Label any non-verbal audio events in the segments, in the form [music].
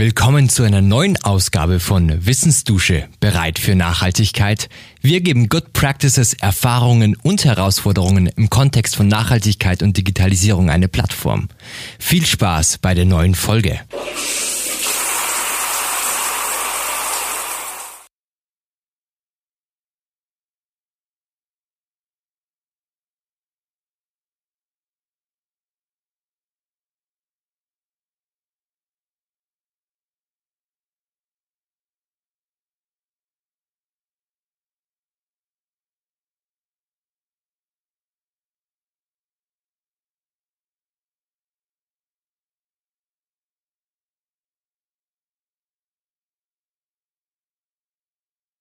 Willkommen zu einer neuen Ausgabe von Wissensdusche, bereit für Nachhaltigkeit. Wir geben Good Practices, Erfahrungen und Herausforderungen im Kontext von Nachhaltigkeit und Digitalisierung eine Plattform. Viel Spaß bei der neuen Folge.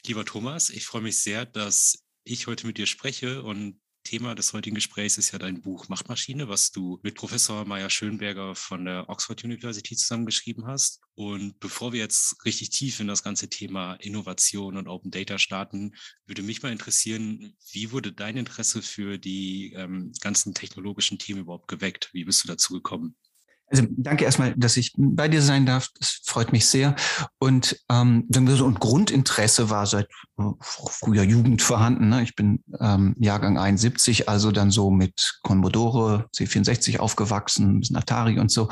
Lieber Thomas, ich freue mich sehr, dass ich heute mit dir spreche und Thema des heutigen Gesprächs ist ja dein Buch Machtmaschine, was du mit Professor Maya Schönberger von der Oxford University zusammengeschrieben hast. Und bevor wir jetzt richtig tief in das ganze Thema Innovation und Open Data starten, würde mich mal interessieren, wie wurde dein Interesse für die ähm, ganzen technologischen Themen überhaupt geweckt? Wie bist du dazu gekommen? Also danke erstmal, dass ich bei dir sein darf. Das freut mich sehr. Und ähm, so ein Grundinteresse war seit äh, früher Jugend vorhanden. Ne? Ich bin ähm, Jahrgang 71, also dann so mit Commodore C64 aufgewachsen, ein bisschen Atari und so.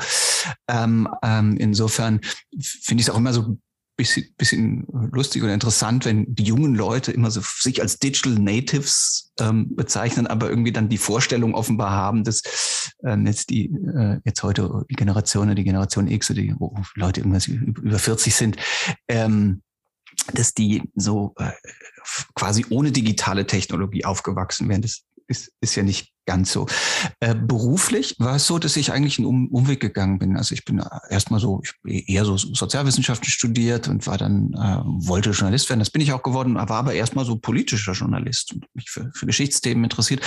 Ähm, ähm, insofern finde ich es auch immer so bisschen, bisschen lustig und interessant, wenn die jungen Leute immer so sich als Digital Natives ähm, bezeichnen, aber irgendwie dann die Vorstellung offenbar haben, dass ähm, jetzt die äh, jetzt heute die Generation, die Generation X oder die wo Leute irgendwas über 40 sind, ähm, dass die so äh, quasi ohne digitale Technologie aufgewachsen wären. Das ist, ist ja nicht ganz so. Äh, beruflich war es so, dass ich eigentlich einen um Umweg gegangen bin. Also ich bin erstmal so, ich eher so Sozialwissenschaften studiert und war dann, äh, wollte Journalist werden. Das bin ich auch geworden, war aber erstmal so politischer Journalist und mich für, für Geschichtsthemen interessiert,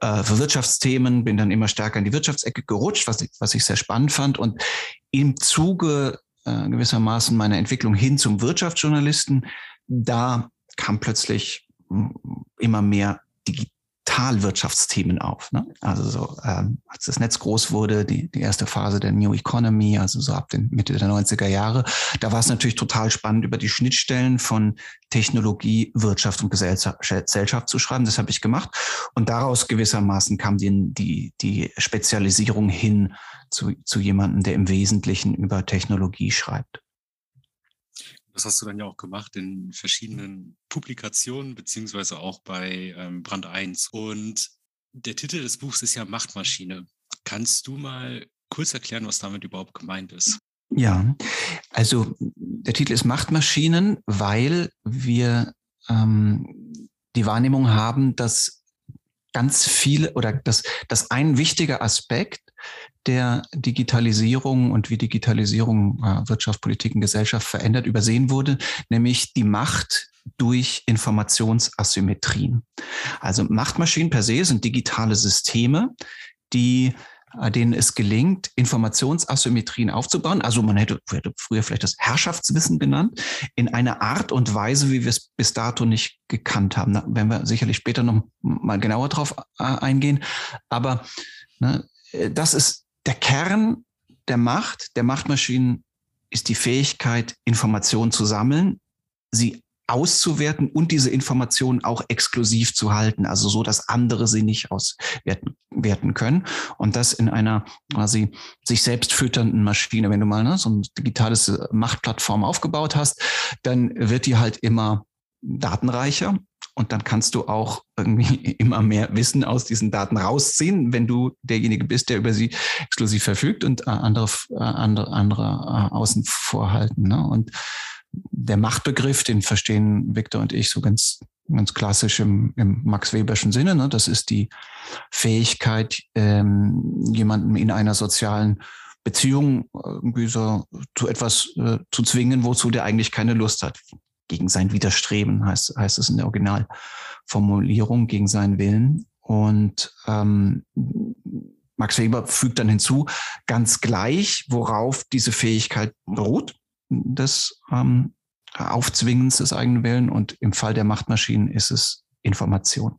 äh, für Wirtschaftsthemen, bin dann immer stärker in die Wirtschaftsecke gerutscht, was ich, was ich sehr spannend fand. Und im Zuge äh, gewissermaßen meiner Entwicklung hin zum Wirtschaftsjournalisten, da kam plötzlich immer mehr digital Digitalwirtschaftsthemen auf. Ne? Also so, ähm, als das Netz groß wurde, die, die erste Phase der New Economy, also so ab den Mitte der 90er Jahre, da war es natürlich total spannend, über die Schnittstellen von Technologie, Wirtschaft und Gesellschaft zu schreiben. Das habe ich gemacht. Und daraus gewissermaßen kam die, die, die Spezialisierung hin zu, zu jemandem, der im Wesentlichen über Technologie schreibt. Das hast du dann ja auch gemacht in verschiedenen Publikationen, beziehungsweise auch bei ähm, Brand 1. Und der Titel des Buchs ist ja Machtmaschine. Kannst du mal kurz erklären, was damit überhaupt gemeint ist? Ja, also der Titel ist Machtmaschinen, weil wir ähm, die Wahrnehmung haben, dass ganz viele oder dass, dass ein wichtiger Aspekt der Digitalisierung und wie Digitalisierung äh, Wirtschaft, Politik und Gesellschaft verändert, übersehen wurde, nämlich die Macht durch Informationsasymmetrien. Also Machtmaschinen per se sind digitale Systeme, die äh, denen es gelingt, Informationsasymmetrien aufzubauen. Also man hätte, hätte früher vielleicht das Herrschaftswissen genannt, in einer Art und Weise, wie wir es bis dato nicht gekannt haben. Da werden wir sicherlich später noch mal genauer drauf äh, eingehen. Aber ne, das ist der Kern der Macht, der Machtmaschinen ist die Fähigkeit, Informationen zu sammeln, sie auszuwerten und diese Informationen auch exklusiv zu halten, also so, dass andere sie nicht auswerten werten können. Und das in einer quasi sich selbst fütternden Maschine. Wenn du mal ne, so ein digitales Machtplattform aufgebaut hast, dann wird die halt immer datenreicher und dann kannst du auch irgendwie [laughs] immer mehr Wissen aus diesen Daten rausziehen, wenn du derjenige bist, der über sie exklusiv verfügt und äh, andere, äh, andere, andere äh, außen vorhalten. Ne? Und der Machtbegriff, den verstehen Victor und ich so ganz, ganz klassisch im, im Max Weberschen Sinne. Ne? Das ist die Fähigkeit, ähm, jemanden in einer sozialen Beziehung irgendwie so zu etwas äh, zu zwingen, wozu der eigentlich keine Lust hat gegen sein Widerstreben, heißt, heißt es in der Originalformulierung, gegen seinen Willen. Und ähm, Max Weber fügt dann hinzu, ganz gleich, worauf diese Fähigkeit beruht, des ähm, Aufzwingens des eigenen Willen. Und im Fall der Machtmaschinen ist es Information.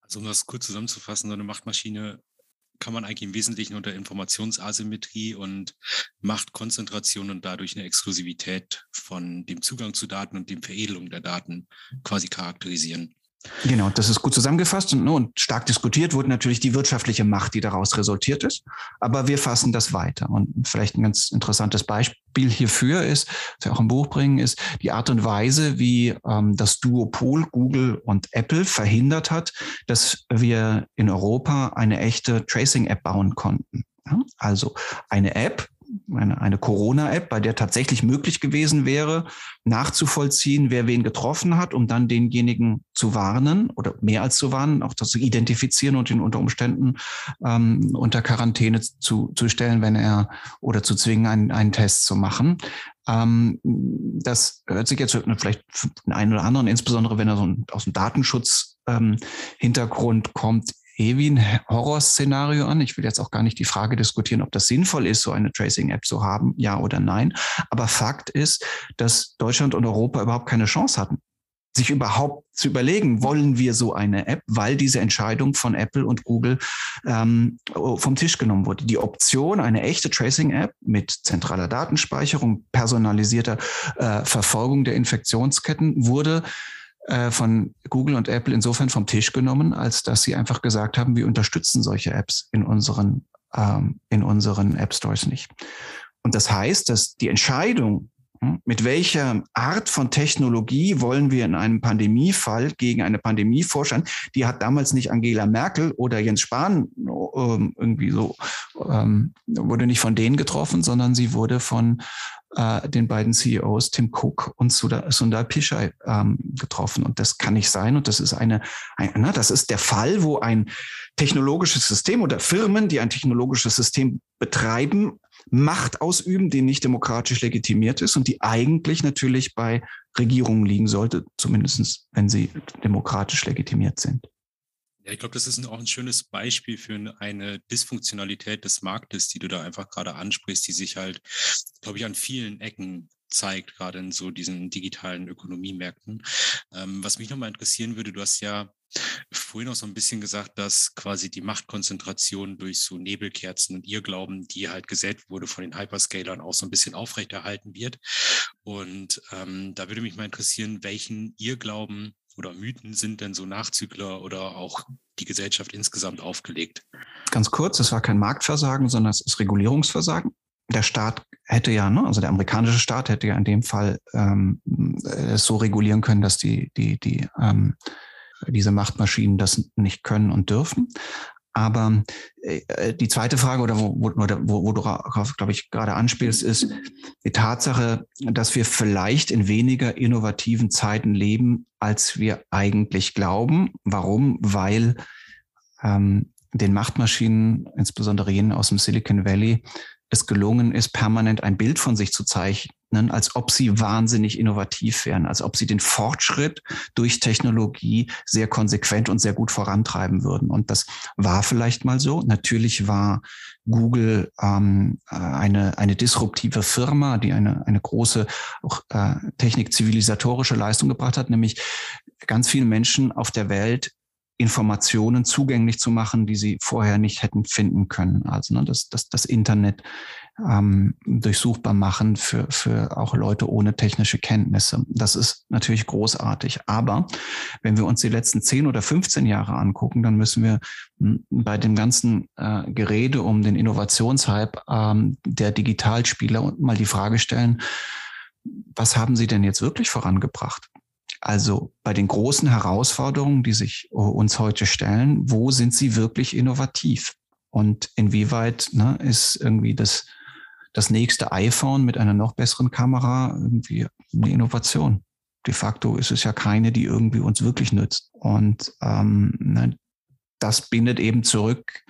Also um das kurz zusammenzufassen, so eine Machtmaschine kann man eigentlich im Wesentlichen unter Informationsasymmetrie und Machtkonzentration und dadurch eine Exklusivität von dem Zugang zu Daten und dem Veredelung der Daten quasi charakterisieren. Genau, das ist gut zusammengefasst und, ne, und, stark diskutiert wurde natürlich die wirtschaftliche Macht, die daraus resultiert ist. Aber wir fassen das weiter. Und vielleicht ein ganz interessantes Beispiel hierfür ist, was wir auch im Buch bringen, ist die Art und Weise, wie ähm, das Duopol Google und Apple verhindert hat, dass wir in Europa eine echte Tracing-App bauen konnten. Also eine App, eine, eine Corona-App, bei der tatsächlich möglich gewesen wäre, nachzuvollziehen, wer wen getroffen hat, um dann denjenigen zu warnen oder mehr als zu warnen, auch das zu identifizieren und ihn unter Umständen ähm, unter Quarantäne zu, zu stellen, wenn er oder zu zwingen, einen, einen Test zu machen. Ähm, das hört sich jetzt vielleicht für den einen oder anderen, insbesondere wenn er so aus dem Datenschutz ähm, Hintergrund kommt, eh wie ein Horrorszenario an. Ich will jetzt auch gar nicht die Frage diskutieren, ob das sinnvoll ist, so eine Tracing-App zu haben, ja oder nein. Aber Fakt ist, dass Deutschland und Europa überhaupt keine Chance hatten, sich überhaupt zu überlegen, wollen wir so eine App, weil diese Entscheidung von Apple und Google ähm, vom Tisch genommen wurde. Die Option, eine echte Tracing-App mit zentraler Datenspeicherung, personalisierter äh, Verfolgung der Infektionsketten wurde äh, von Google und Apple insofern vom Tisch genommen, als dass sie einfach gesagt haben, wir unterstützen solche Apps in unseren, ähm, in unseren App Stores nicht. Und das heißt, dass die Entscheidung, hm, mit welcher Art von Technologie wollen wir in einem Pandemiefall gegen eine Pandemie forschen? Die hat damals nicht Angela Merkel oder Jens Spahn ähm, irgendwie so, ähm, wurde nicht von denen getroffen, sondern sie wurde von äh, den beiden CEOs Tim Cook und Sundar, Pichai ähm, getroffen. Und das kann nicht sein. Und das ist eine, ein, na, das ist der Fall, wo ein technologisches System oder Firmen, die ein technologisches System betreiben, Macht ausüben, die nicht demokratisch legitimiert ist und die eigentlich natürlich bei Regierungen liegen sollte, zumindest wenn sie demokratisch legitimiert sind. Ja, ich glaube, das ist auch ein schönes Beispiel für eine Dysfunktionalität des Marktes, die du da einfach gerade ansprichst, die sich halt, glaube ich, an vielen Ecken zeigt, gerade in so diesen digitalen Ökonomiemärkten. Ähm, was mich nochmal interessieren würde, du hast ja vorhin auch so ein bisschen gesagt, dass quasi die Machtkonzentration durch so Nebelkerzen und Irrglauben, die halt gesät wurde von den Hyperscalern, auch so ein bisschen aufrechterhalten wird. Und ähm, da würde mich mal interessieren, welchen Irrglauben oder Mythen sind denn so Nachzügler oder auch die Gesellschaft insgesamt aufgelegt? Ganz kurz, es war kein Marktversagen, sondern es ist Regulierungsversagen. Der Staat hätte ja, ne, also der amerikanische Staat hätte ja in dem Fall ähm, es so regulieren können, dass die, die, die ähm, diese Machtmaschinen das nicht können und dürfen. Aber äh, die zweite Frage, oder wo, wo, wo, wo du, glaube ich, gerade anspielst, ist die Tatsache, dass wir vielleicht in weniger innovativen Zeiten leben, als wir eigentlich glauben. Warum? Weil ähm, den Machtmaschinen, insbesondere jenen aus dem Silicon Valley, es gelungen ist, permanent ein Bild von sich zu zeichnen, als ob sie wahnsinnig innovativ wären, als ob sie den Fortschritt durch Technologie sehr konsequent und sehr gut vorantreiben würden. Und das war vielleicht mal so. Natürlich war Google ähm, eine, eine disruptive Firma, die eine, eine große auch, äh, technik-zivilisatorische Leistung gebracht hat, nämlich ganz viele Menschen auf der Welt Informationen zugänglich zu machen, die sie vorher nicht hätten finden können. Also ne, das, das, das Internet ähm, durchsuchbar machen für, für auch Leute ohne technische Kenntnisse. Das ist natürlich großartig. Aber wenn wir uns die letzten 10 oder 15 Jahre angucken, dann müssen wir hm, bei dem ganzen äh, Gerede um den Innovationshype ähm, der Digitalspieler mal die Frage stellen, was haben sie denn jetzt wirklich vorangebracht? Also bei den großen Herausforderungen, die sich äh, uns heute stellen, wo sind sie wirklich innovativ? Und inwieweit ne, ist irgendwie das, das nächste iPhone mit einer noch besseren Kamera irgendwie eine Innovation? De facto ist es ja keine, die irgendwie uns wirklich nützt. Und ähm, ne, das bindet eben zurück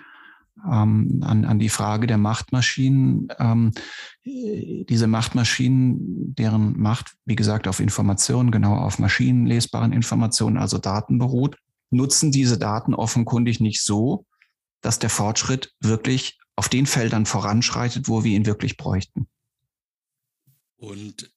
ähm, an, an die Frage der Machtmaschinen. Ähm, diese Machtmaschinen, deren Macht, wie gesagt, auf Informationen, genau auf maschinenlesbaren Informationen, also Daten beruht, nutzen diese Daten offenkundig nicht so, dass der Fortschritt wirklich auf den Feldern voranschreitet, wo wir ihn wirklich bräuchten. Und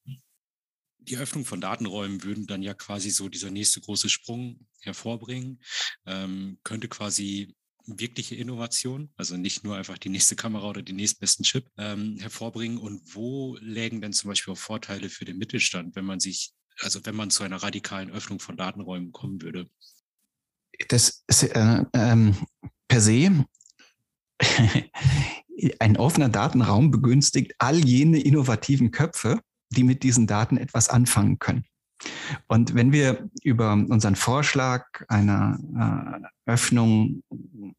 die Öffnung von Datenräumen würden dann ja quasi so dieser nächste große Sprung hervorbringen, ähm, könnte quasi wirkliche Innovation, also nicht nur einfach die nächste Kamera oder den nächstbesten Chip ähm, hervorbringen? Und wo lägen denn zum Beispiel auch Vorteile für den Mittelstand, wenn man sich, also wenn man zu einer radikalen Öffnung von Datenräumen kommen würde? Das ist äh, ähm, per se [laughs] ein offener Datenraum begünstigt all jene innovativen Köpfe, die mit diesen Daten etwas anfangen können. Und wenn wir über unseren Vorschlag einer äh, Öffnung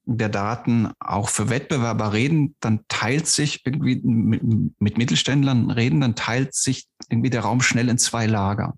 der Daten auch für Wettbewerber reden, dann teilt sich irgendwie mit, mit Mittelständlern reden, dann teilt sich irgendwie der Raum schnell in zwei Lager.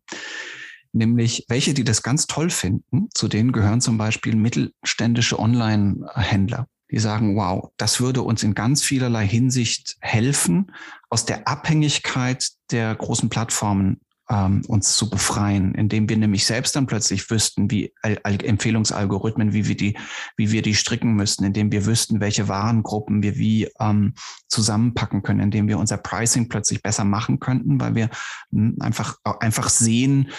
Nämlich welche, die das ganz toll finden, zu denen gehören zum Beispiel mittelständische Online-Händler die sagen, wow, das würde uns in ganz vielerlei Hinsicht helfen, aus der Abhängigkeit der großen Plattformen ähm, uns zu befreien, indem wir nämlich selbst dann plötzlich wüssten, wie Al Empfehlungsalgorithmen, wie wir die, wie wir die stricken müssten, indem wir wüssten, welche Warengruppen wir wie ähm, zusammenpacken können, indem wir unser Pricing plötzlich besser machen könnten, weil wir hm, einfach, einfach sehen,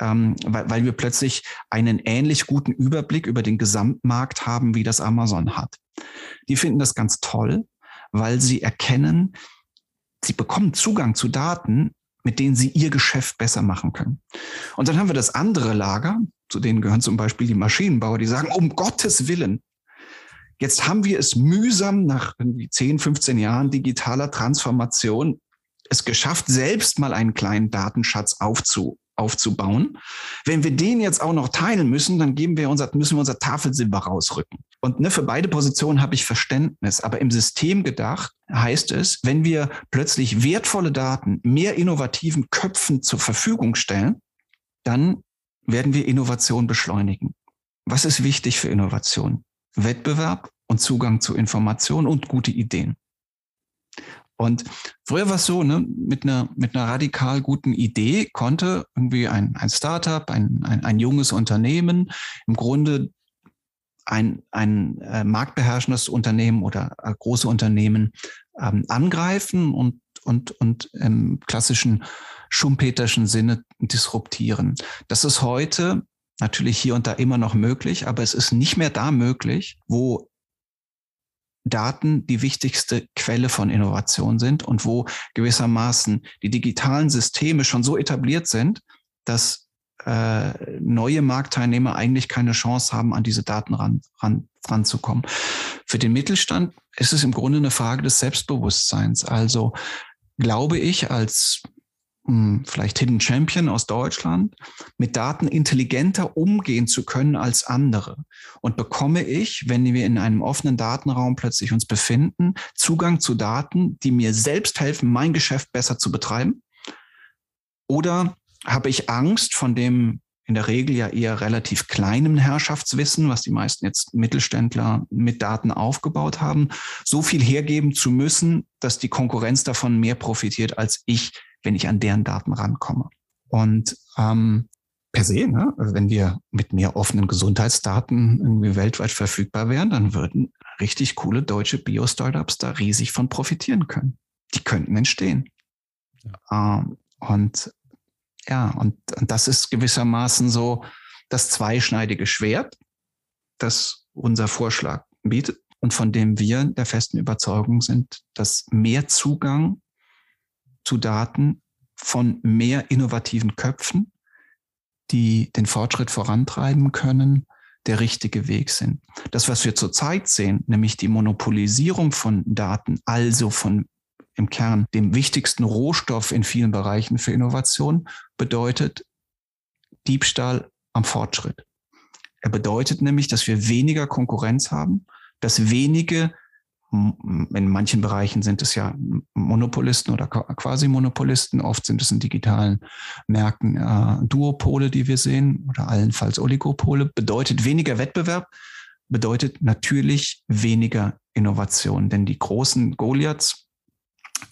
ähm, weil, weil wir plötzlich einen ähnlich guten Überblick über den Gesamtmarkt haben, wie das Amazon hat. Die finden das ganz toll, weil sie erkennen, sie bekommen Zugang zu Daten, mit denen sie ihr Geschäft besser machen können. Und dann haben wir das andere Lager, zu denen gehören zum Beispiel die Maschinenbauer, die sagen, um Gottes Willen, jetzt haben wir es mühsam nach irgendwie 10, 15 Jahren digitaler Transformation es geschafft, selbst mal einen kleinen Datenschatz aufzu, aufzubauen. Wenn wir den jetzt auch noch teilen müssen, dann geben wir unser, müssen wir unser Tafelsilber rausrücken. Und ne, für beide Positionen habe ich Verständnis. Aber im System gedacht heißt es, wenn wir plötzlich wertvolle Daten mehr innovativen Köpfen zur Verfügung stellen, dann werden wir Innovation beschleunigen. Was ist wichtig für Innovation? Wettbewerb und Zugang zu Informationen und gute Ideen. Und früher war es so, ne, mit einer, mit einer radikal guten Idee konnte irgendwie ein, ein Startup, ein, ein, ein junges Unternehmen im Grunde ein, ein äh, marktbeherrschendes Unternehmen oder äh, große Unternehmen ähm, angreifen und, und, und im klassischen schumpeterschen Sinne disruptieren. Das ist heute natürlich hier und da immer noch möglich, aber es ist nicht mehr da möglich, wo Daten die wichtigste Quelle von Innovation sind und wo gewissermaßen die digitalen Systeme schon so etabliert sind, dass äh, neue Marktteilnehmer eigentlich keine Chance haben, an diese Daten ran, ran, ranzukommen. Für den Mittelstand ist es im Grunde eine Frage des Selbstbewusstseins. Also glaube ich als hm, vielleicht Hidden Champion aus Deutschland, mit Daten intelligenter umgehen zu können als andere. Und bekomme ich, wenn wir in einem offenen Datenraum plötzlich uns befinden, Zugang zu Daten, die mir selbst helfen, mein Geschäft besser zu betreiben? Oder habe ich Angst von dem in der Regel ja eher relativ kleinem Herrschaftswissen, was die meisten jetzt Mittelständler mit Daten aufgebaut haben, so viel hergeben zu müssen, dass die Konkurrenz davon mehr profitiert als ich wenn ich an deren Daten rankomme. Und ähm, per se, ne, wenn wir mit mehr offenen Gesundheitsdaten irgendwie weltweit verfügbar wären, dann würden richtig coole deutsche Bio-Startups da riesig von profitieren können. Die könnten entstehen. Ja. Ähm, und ja, und, und das ist gewissermaßen so das zweischneidige Schwert, das unser Vorschlag bietet und von dem wir der festen Überzeugung sind, dass mehr Zugang zu Daten von mehr innovativen Köpfen, die den Fortschritt vorantreiben können, der richtige Weg sind. Das, was wir zurzeit sehen, nämlich die Monopolisierung von Daten, also von im Kern dem wichtigsten Rohstoff in vielen Bereichen für Innovation, bedeutet Diebstahl am Fortschritt. Er bedeutet nämlich, dass wir weniger Konkurrenz haben, dass wenige in manchen Bereichen sind es ja Monopolisten oder quasi Monopolisten. Oft sind es in digitalen Märkten äh, Duopole, die wir sehen oder allenfalls Oligopole. Bedeutet weniger Wettbewerb, bedeutet natürlich weniger Innovation. Denn die großen Goliaths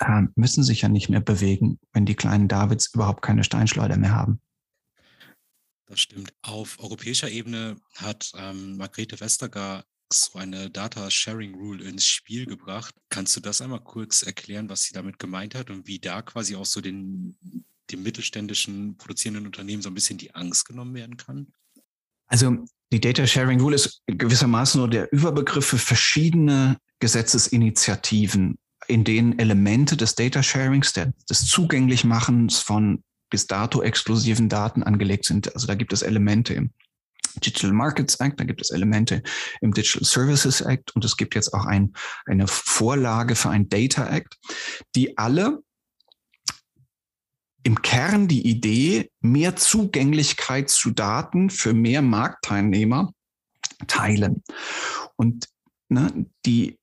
äh, müssen sich ja nicht mehr bewegen, wenn die kleinen Davids überhaupt keine Steinschleuder mehr haben. Das stimmt. Auf europäischer Ebene hat ähm, Margrethe Vestager so eine Data Sharing Rule ins Spiel gebracht. Kannst du das einmal kurz erklären, was sie damit gemeint hat und wie da quasi auch so den, dem mittelständischen produzierenden Unternehmen so ein bisschen die Angst genommen werden kann? Also die Data Sharing Rule ist gewissermaßen nur der Überbegriff für verschiedene Gesetzesinitiativen, in denen Elemente des Data Sharings, der, des Zugänglichmachens von bis dato exklusiven Daten angelegt sind. Also da gibt es Elemente im Digital Markets Act, da gibt es Elemente im Digital Services Act und es gibt jetzt auch ein, eine Vorlage für ein Data Act, die alle im Kern die Idee, mehr Zugänglichkeit zu Daten für mehr Marktteilnehmer teilen. Und ne, die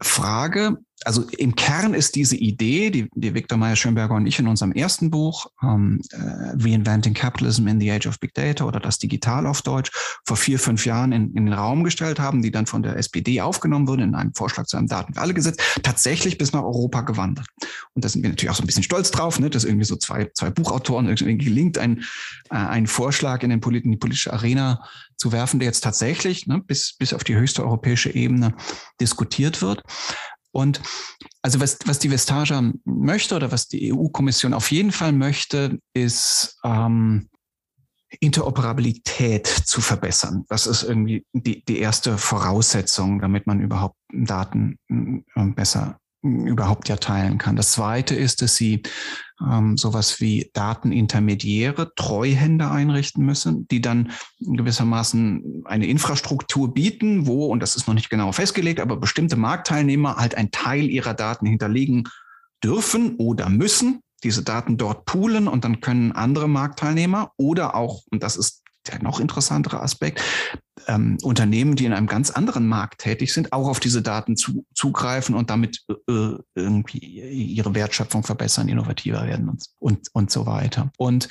Frage, also im Kern ist diese Idee, die, die Viktor Meyer-Schönberger und ich in unserem ersten Buch, ähm, äh, Reinventing Capitalism in the Age of Big Data oder das Digital auf Deutsch, vor vier, fünf Jahren in, in den Raum gestellt haben, die dann von der SPD aufgenommen wurde in einem Vorschlag zu einem Daten für alle Gesetz, tatsächlich bis nach Europa gewandert. Und da sind wir natürlich auch so ein bisschen stolz drauf, ne, dass irgendwie so zwei, zwei Buchautoren irgendwie gelingt, ein, äh, einen Vorschlag in, den Polit in die politische Arena zu werfen, der jetzt tatsächlich ne, bis, bis auf die höchste europäische Ebene diskutiert wird. Und also was, was die Vestager möchte oder was die EU-Kommission auf jeden Fall möchte, ist ähm, Interoperabilität zu verbessern. Das ist irgendwie die, die erste Voraussetzung, damit man überhaupt Daten äh, besser überhaupt ja teilen kann. Das zweite ist, dass sie ähm, sowas wie Datenintermediäre, Treuhände einrichten müssen, die dann gewissermaßen eine Infrastruktur bieten, wo, und das ist noch nicht genau festgelegt, aber bestimmte Marktteilnehmer halt einen Teil ihrer Daten hinterlegen dürfen oder müssen, diese Daten dort poolen und dann können andere Marktteilnehmer oder auch, und das ist der noch interessantere Aspekt, ähm, Unternehmen, die in einem ganz anderen Markt tätig sind, auch auf diese Daten zu, zugreifen und damit äh, irgendwie ihre Wertschöpfung verbessern, innovativer werden und, und, und so weiter. Und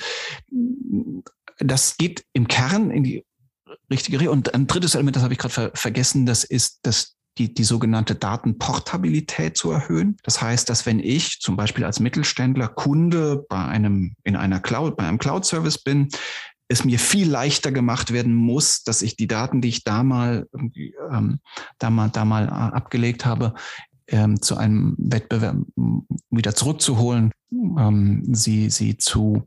das geht im Kern in die richtige Richtung. Und ein drittes Element, das habe ich gerade ver vergessen, das ist das die, die sogenannte Datenportabilität zu erhöhen. Das heißt, dass wenn ich zum Beispiel als Mittelständler Kunde bei einem, in einer Cloud, bei einem Cloud-Service bin, es mir viel leichter gemacht werden muss, dass ich die Daten, die ich da mal, ähm, da mal, da mal äh, abgelegt habe, ähm, zu einem Wettbewerb wieder zurückzuholen, ähm, sie, sie zu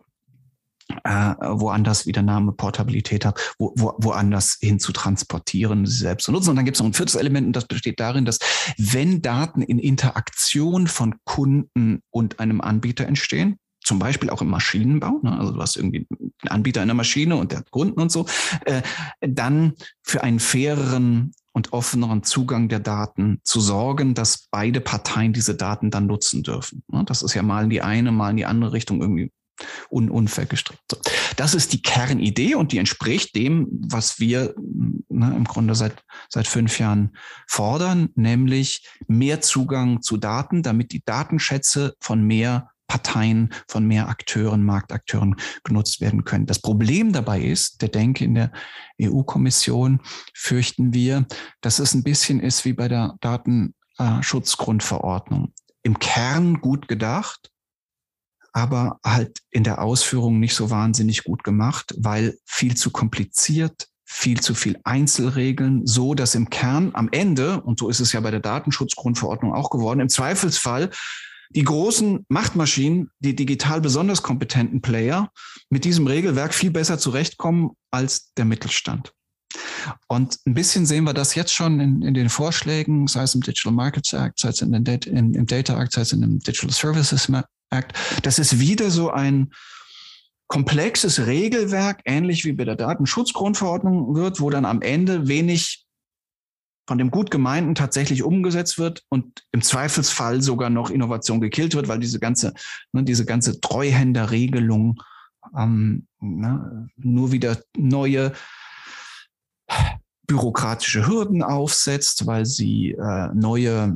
äh, woanders, wie der Name Portabilität hat, wo, wo, woanders hin zu transportieren, sie selbst zu nutzen. Und dann gibt es noch ein viertes Element, und das besteht darin, dass wenn Daten in Interaktion von Kunden und einem Anbieter entstehen, zum Beispiel auch im Maschinenbau, ne, also du hast irgendwie einen Anbieter einer Maschine und der hat Kunden und so, äh, dann für einen faireren und offeneren Zugang der Daten zu sorgen, dass beide Parteien diese Daten dann nutzen dürfen. Ne, das ist ja mal in die eine, mal in die andere Richtung irgendwie un unfair gestrickt. So. Das ist die Kernidee und die entspricht dem, was wir ne, im Grunde seit, seit fünf Jahren fordern, nämlich mehr Zugang zu Daten, damit die Datenschätze von mehr Parteien, von mehr Akteuren, Marktakteuren genutzt werden können. Das Problem dabei ist, der Denke in der EU-Kommission fürchten wir, dass es ein bisschen ist wie bei der Datenschutzgrundverordnung. Im Kern gut gedacht, aber halt in der Ausführung nicht so wahnsinnig gut gemacht, weil viel zu kompliziert, viel zu viel Einzelregeln, so dass im Kern am Ende, und so ist es ja bei der Datenschutzgrundverordnung auch geworden, im Zweifelsfall die großen Machtmaschinen, die digital besonders kompetenten Player mit diesem Regelwerk viel besser zurechtkommen als der Mittelstand. Und ein bisschen sehen wir das jetzt schon in, in den Vorschlägen, sei es im Digital Markets Act, sei es in den in, im Data Act, sei es in dem Digital Services Act. Das ist wieder so ein komplexes Regelwerk, ähnlich wie bei der Datenschutzgrundverordnung wird, wo dann am Ende wenig von dem gut gemeinten tatsächlich umgesetzt wird und im Zweifelsfall sogar noch Innovation gekillt wird, weil diese ganze, ne, diese ganze Treuhänderregelung ähm, ne, nur wieder neue bürokratische Hürden aufsetzt, weil sie äh, neue,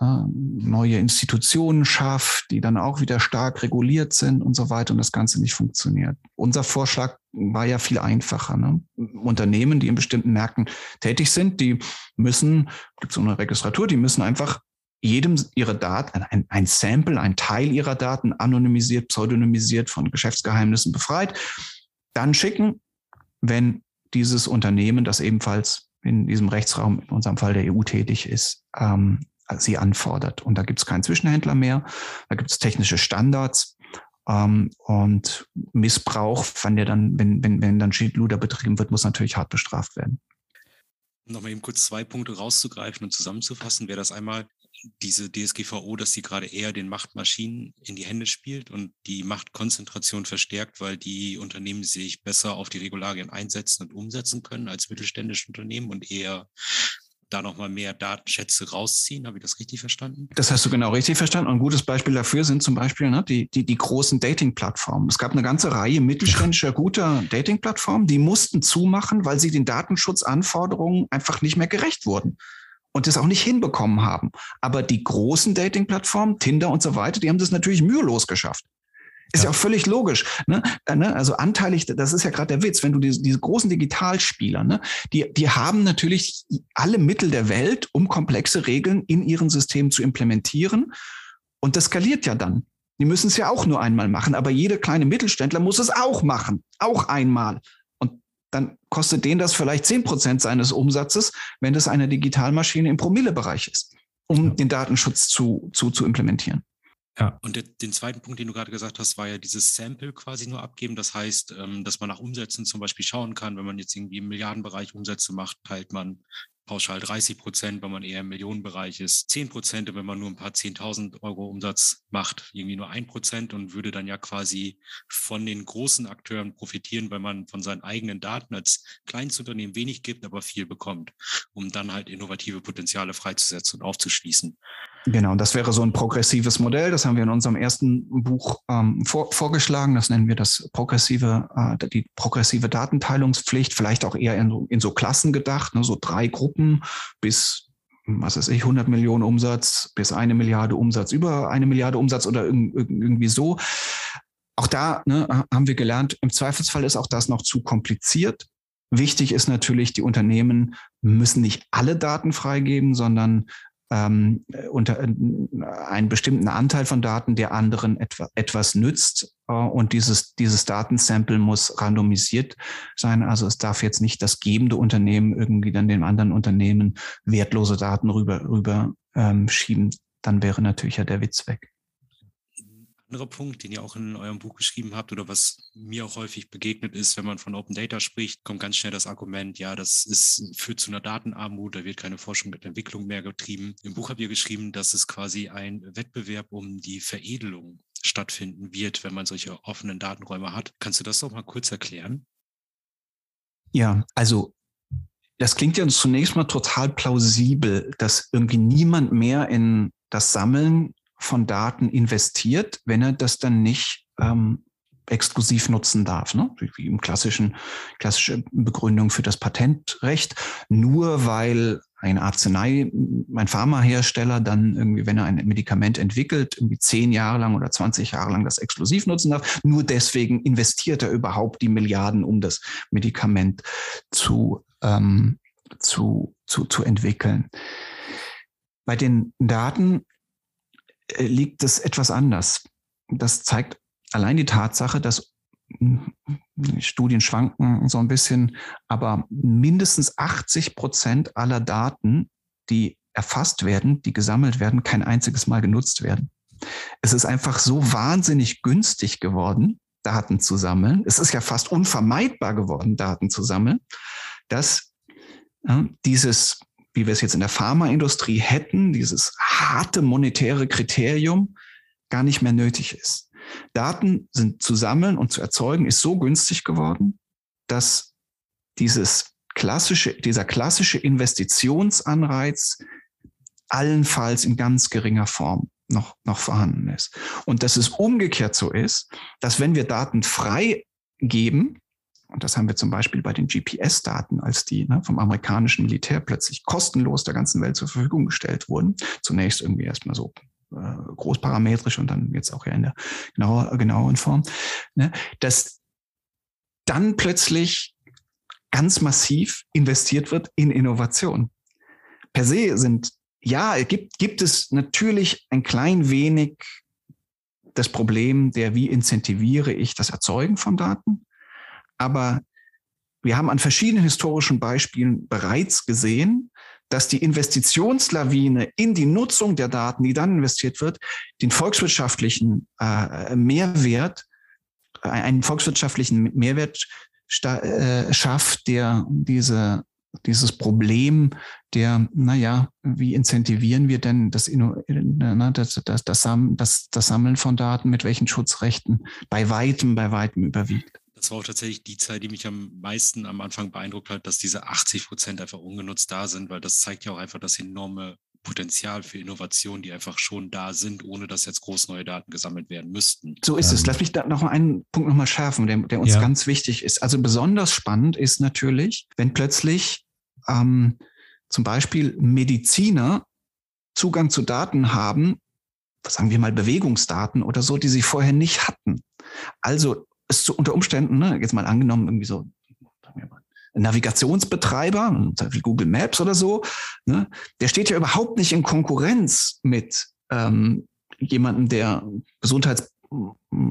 äh, neue Institutionen schafft, die dann auch wieder stark reguliert sind und so weiter und das Ganze nicht funktioniert. Unser Vorschlag war ja viel einfacher. Ne? Unternehmen, die in bestimmten Märkten tätig sind, die müssen, gibt so eine Registratur, die müssen einfach jedem ihre Daten, ein, ein Sample, ein Teil ihrer Daten anonymisiert, pseudonymisiert, von Geschäftsgeheimnissen befreit, dann schicken, wenn dieses Unternehmen, das ebenfalls in diesem Rechtsraum, in unserem Fall der EU tätig ist, ähm, sie anfordert. Und da gibt es keinen Zwischenhändler mehr, da gibt es technische Standards Ähm, und Missbrauch, wenn der dann, wenn, wenn, wenn dann Schindluder betrieben wird, muss natürlich hart bestraft werden. Um nochmal eben kurz zwei Punkte rauszugreifen und zusammenzufassen, wäre das einmal diese DSGVO, dass sie gerade eher den Machtmaschinen in die Hände spielt und die Machtkonzentration verstärkt, weil die Unternehmen sich besser auf die Regularien einsetzen und umsetzen können als mittelständische Unternehmen und eher da nochmal mehr Datenschätze rausziehen. Habe ich das richtig verstanden? Das hast du genau richtig verstanden. Und ein gutes Beispiel dafür sind zum Beispiel ne, die, die, die großen Dating-Plattformen. Es gab eine ganze Reihe mittelständischer guter Dating-Plattformen, die mussten zumachen, weil sie den Datenschutzanforderungen einfach nicht mehr gerecht wurden und das auch nicht hinbekommen haben. Aber die großen Dating-Plattformen, Tinder und so weiter, die haben das natürlich mühelos geschafft. Ist ja, ja auch völlig logisch. Ne? Äh, ne? Also anteilig, das ist ja gerade der Witz, wenn du diese, diese großen Digitalspieler, ne? die, die haben natürlich alle Mittel der Welt, um komplexe Regeln in ihren Systemen zu implementieren. Und das skaliert ja dann. Die müssen es ja auch nur einmal machen, aber jeder kleine Mittelständler muss es auch machen, auch einmal. Dann kostet den das vielleicht zehn Prozent seines Umsatzes, wenn das eine Digitalmaschine im Promillebereich ist, um ja. den Datenschutz zu, zu, zu implementieren. Ja. Und der, den zweiten Punkt, den du gerade gesagt hast, war ja dieses Sample quasi nur abgeben. Das heißt, ähm, dass man nach Umsätzen zum Beispiel schauen kann, wenn man jetzt irgendwie im Milliardenbereich Umsätze macht, teilt man pauschal 30 Prozent, wenn man eher im Millionenbereich ist, 10 Prozent, wenn man nur ein paar 10.000 Euro Umsatz macht, irgendwie nur ein Prozent und würde dann ja quasi von den großen Akteuren profitieren, weil man von seinen eigenen Daten als Kleinstunternehmen wenig gibt, aber viel bekommt, um dann halt innovative Potenziale freizusetzen und aufzuschließen. Genau, das wäre so ein progressives Modell. Das haben wir in unserem ersten Buch ähm, vor, vorgeschlagen. Das nennen wir das progressive, äh, die progressive Datenteilungspflicht, vielleicht auch eher in, in so Klassen gedacht, ne, so drei Gruppen bis, was weiß ich, 100 Millionen Umsatz bis eine Milliarde Umsatz, über eine Milliarde Umsatz oder irgendwie so. Auch da ne, haben wir gelernt, im Zweifelsfall ist auch das noch zu kompliziert. Wichtig ist natürlich, die Unternehmen müssen nicht alle Daten freigeben, sondern ähm, unter äh, einen bestimmten Anteil von Daten, der anderen etwa, etwas nützt. Äh, und dieses, dieses Datensample muss randomisiert sein. Also es darf jetzt nicht das gebende Unternehmen irgendwie dann dem anderen Unternehmen wertlose Daten rüber, rüber ähm, schieben. Dann wäre natürlich ja der Witz weg anderer Punkt, den ihr auch in eurem Buch geschrieben habt oder was mir auch häufig begegnet ist, wenn man von Open Data spricht, kommt ganz schnell das Argument, ja, das ist, führt zu einer Datenarmut, da wird keine Forschung mit Entwicklung mehr getrieben. Im Buch habt ihr geschrieben, dass es quasi ein Wettbewerb um die Veredelung stattfinden wird, wenn man solche offenen Datenräume hat. Kannst du das doch mal kurz erklären? Ja, also das klingt ja zunächst mal total plausibel, dass irgendwie niemand mehr in das Sammeln von Daten investiert, wenn er das dann nicht ähm, exklusiv nutzen darf, ne? wie im klassischen, klassische Begründung für das Patentrecht, nur weil ein Arznei, ein Pharmahersteller dann irgendwie, wenn er ein Medikament entwickelt, irgendwie zehn Jahre lang oder 20 Jahre lang das exklusiv nutzen darf, nur deswegen investiert er überhaupt die Milliarden, um das Medikament zu, ähm, zu, zu, zu entwickeln. Bei den Daten liegt es etwas anders. Das zeigt allein die Tatsache, dass hm, Studien schwanken so ein bisschen, aber mindestens 80 Prozent aller Daten, die erfasst werden, die gesammelt werden, kein einziges Mal genutzt werden. Es ist einfach so wahnsinnig günstig geworden, Daten zu sammeln. Es ist ja fast unvermeidbar geworden, Daten zu sammeln, dass dieses wie wir es jetzt in der Pharmaindustrie hätten, dieses harte monetäre Kriterium, gar nicht mehr nötig ist. Daten sind zu sammeln und zu erzeugen ist so günstig geworden, dass dieses klassische, dieser klassische Investitionsanreiz allenfalls in ganz geringer Form noch, noch vorhanden ist. Und dass es umgekehrt so ist, dass wenn wir Daten freigeben, und das haben wir zum Beispiel bei den GPS-Daten, als die ne, vom amerikanischen Militär plötzlich kostenlos der ganzen Welt zur Verfügung gestellt wurden. Zunächst irgendwie erstmal so äh, großparametrisch und dann jetzt auch in der genauer, genaueren Form. Ne, dass dann plötzlich ganz massiv investiert wird in Innovation. Per se sind, ja, gibt, gibt es natürlich ein klein wenig das Problem der, wie incentiviere ich das Erzeugen von Daten? Aber wir haben an verschiedenen historischen Beispielen bereits gesehen, dass die Investitionslawine in die Nutzung der Daten, die dann investiert wird, den volkswirtschaftlichen äh, Mehrwert, äh, einen volkswirtschaftlichen Mehrwert äh, schafft, der diese dieses Problem der, naja, wie incentivieren wir denn das, das, das, das, das Sammeln von Daten mit welchen Schutzrechten bei weitem, bei weitem überwiegt? Das war auch tatsächlich die Zeit, die mich am meisten am Anfang beeindruckt hat, dass diese 80 Prozent einfach ungenutzt da sind, weil das zeigt ja auch einfach das enorme Potenzial für Innovation, die einfach schon da sind, ohne dass jetzt groß neue Daten gesammelt werden müssten. So ist ähm. es. Lass mich da noch einen Punkt nochmal schärfen, der, der uns ja. ganz wichtig ist. Also besonders spannend ist natürlich, wenn plötzlich ähm, zum Beispiel Mediziner Zugang zu Daten haben, sagen wir mal Bewegungsdaten oder so, die sie vorher nicht hatten. Also ist so unter Umständen, ne, jetzt mal angenommen, irgendwie so, Navigationsbetreiber, Google Maps oder so, ne, der steht ja überhaupt nicht in Konkurrenz mit ähm, jemandem, der Gesundheits,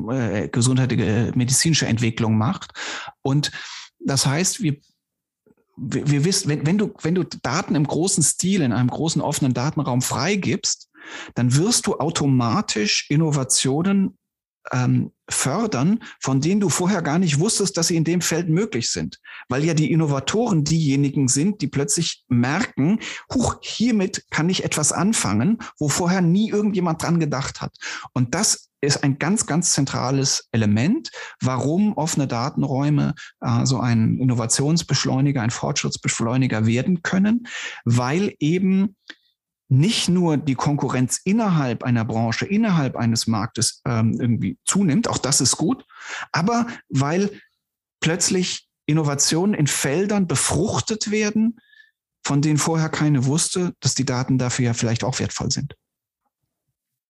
äh, gesundheitliche medizinische Entwicklung macht. Und das heißt, wir wir, wir wissen, wenn, wenn, du, wenn du Daten im großen Stil, in einem großen offenen Datenraum freigibst, dann wirst du automatisch Innovationen ähm, fördern, von denen du vorher gar nicht wusstest, dass sie in dem Feld möglich sind. Weil ja die Innovatoren diejenigen sind, die plötzlich merken, huch, hiermit kann ich etwas anfangen, wo vorher nie irgendjemand dran gedacht hat. Und das ist ein ganz, ganz zentrales Element, warum offene Datenräume äh, so ein Innovationsbeschleuniger, ein Fortschrittsbeschleuniger werden können, weil eben nicht nur die Konkurrenz innerhalb einer Branche, innerhalb eines Marktes ähm, irgendwie zunimmt, auch das ist gut, aber weil plötzlich Innovationen in Feldern befruchtet werden, von denen vorher keine wusste, dass die Daten dafür ja vielleicht auch wertvoll sind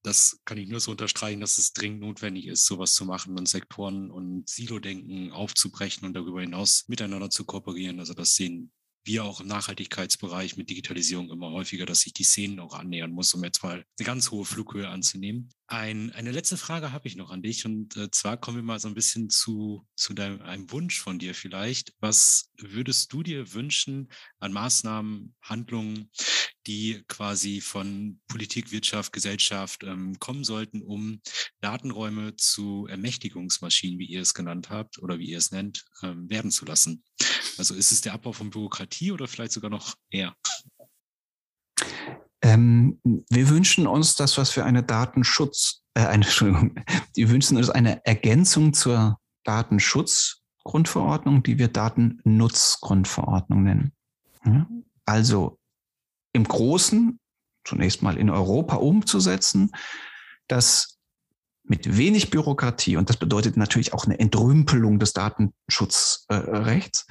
das kann ich nur so unterstreichen, dass es dringend notwendig ist, sowas zu machen und Sektoren und Silo-Denken aufzubrechen und darüber hinaus miteinander zu kooperieren. Also das sehen wir auch im Nachhaltigkeitsbereich mit Digitalisierung immer häufiger, dass sich die Szenen auch annähern muss, um jetzt mal eine ganz hohe Flughöhe anzunehmen. Ein, eine letzte Frage habe ich noch an dich und äh, zwar kommen wir mal so ein bisschen zu, zu deinem, einem Wunsch von dir vielleicht. Was würdest du dir wünschen an Maßnahmen, Handlungen, die quasi von Politik, Wirtschaft, Gesellschaft ähm, kommen sollten, um Datenräume zu Ermächtigungsmaschinen, wie ihr es genannt habt oder wie ihr es nennt, ähm, werden zu lassen? Also ist es der Abbau von Bürokratie oder vielleicht sogar noch eher? Ähm, wir wünschen uns das, was wir eine Datenschutz, äh, eine, [laughs] Entschuldigung, wir wünschen uns eine Ergänzung zur Datenschutzgrundverordnung, die wir Datennutzgrundverordnung nennen. Ja? Also im Großen, zunächst mal in Europa umzusetzen, dass mit wenig Bürokratie, und das bedeutet natürlich auch eine Entrümpelung des Datenschutzrechts,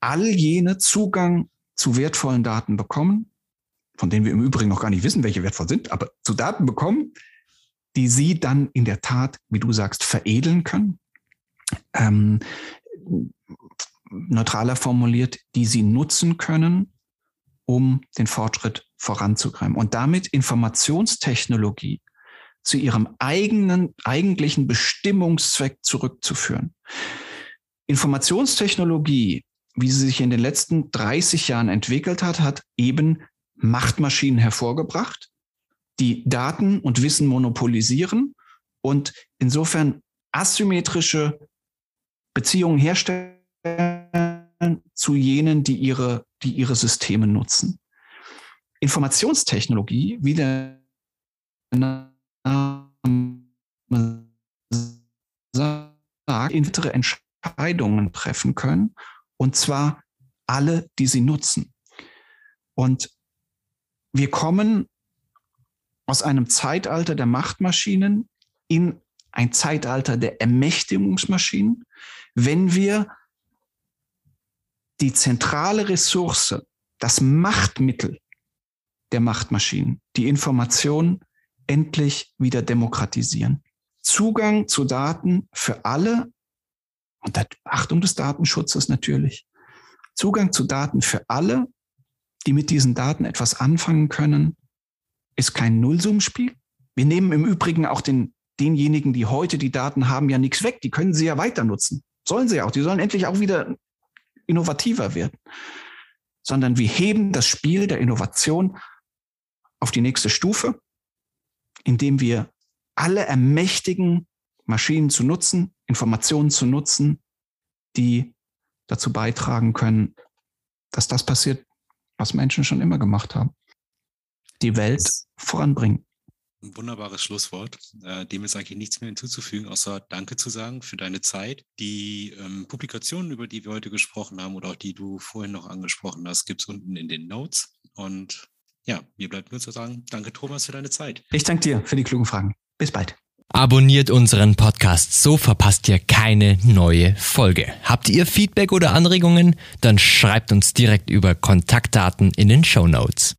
all jene Zugang zu wertvollen Daten bekommen, von denen wir im Übrigen noch gar nicht wissen, welche wertvoll sind, aber zu Daten bekommen, die sie dann in der Tat, wie du sagst, veredeln können. Ähm, neutraler formuliert, die sie nutzen können, um den Fortschritt voranzutreiben und damit Informationstechnologie zu ihrem eigenen, eigentlichen Bestimmungszweck zurückzuführen. Informationstechnologie wie sie sich in den letzten 30 Jahren entwickelt hat, hat eben Machtmaschinen hervorgebracht, die Daten und Wissen monopolisieren und insofern asymmetrische Beziehungen herstellen zu jenen, die ihre, die ihre Systeme nutzen. Informationstechnologie, wie der sagt, Entscheidungen treffen können und zwar alle, die sie nutzen. Und wir kommen aus einem Zeitalter der Machtmaschinen in ein Zeitalter der Ermächtigungsmaschinen, wenn wir die zentrale Ressource, das Machtmittel der Machtmaschinen, die Information endlich wieder demokratisieren. Zugang zu Daten für alle unter Achtung des Datenschutzes natürlich. Zugang zu Daten für alle, die mit diesen Daten etwas anfangen können, ist kein Nullsummenspiel. Wir nehmen im Übrigen auch den, denjenigen, die heute die Daten haben, ja nichts weg. Die können sie ja weiter nutzen. Sollen sie auch. Die sollen endlich auch wieder innovativer werden. sondern wir heben das Spiel der Innovation auf die nächste Stufe, indem wir alle ermächtigen, Maschinen zu nutzen, Informationen zu nutzen, die dazu beitragen können, dass das passiert, was Menschen schon immer gemacht haben. Die Welt voranbringen. Ein wunderbares Schlusswort. Äh, dem ist eigentlich nichts mehr hinzuzufügen, außer Danke zu sagen für deine Zeit. Die ähm, Publikationen, über die wir heute gesprochen haben oder auch die du vorhin noch angesprochen hast, gibt es unten in den Notes. Und ja, mir bleibt nur zu sagen, danke Thomas für deine Zeit. Ich danke dir für die klugen Fragen. Bis bald. Abonniert unseren Podcast, so verpasst ihr keine neue Folge. Habt ihr Feedback oder Anregungen? Dann schreibt uns direkt über Kontaktdaten in den Show Notes.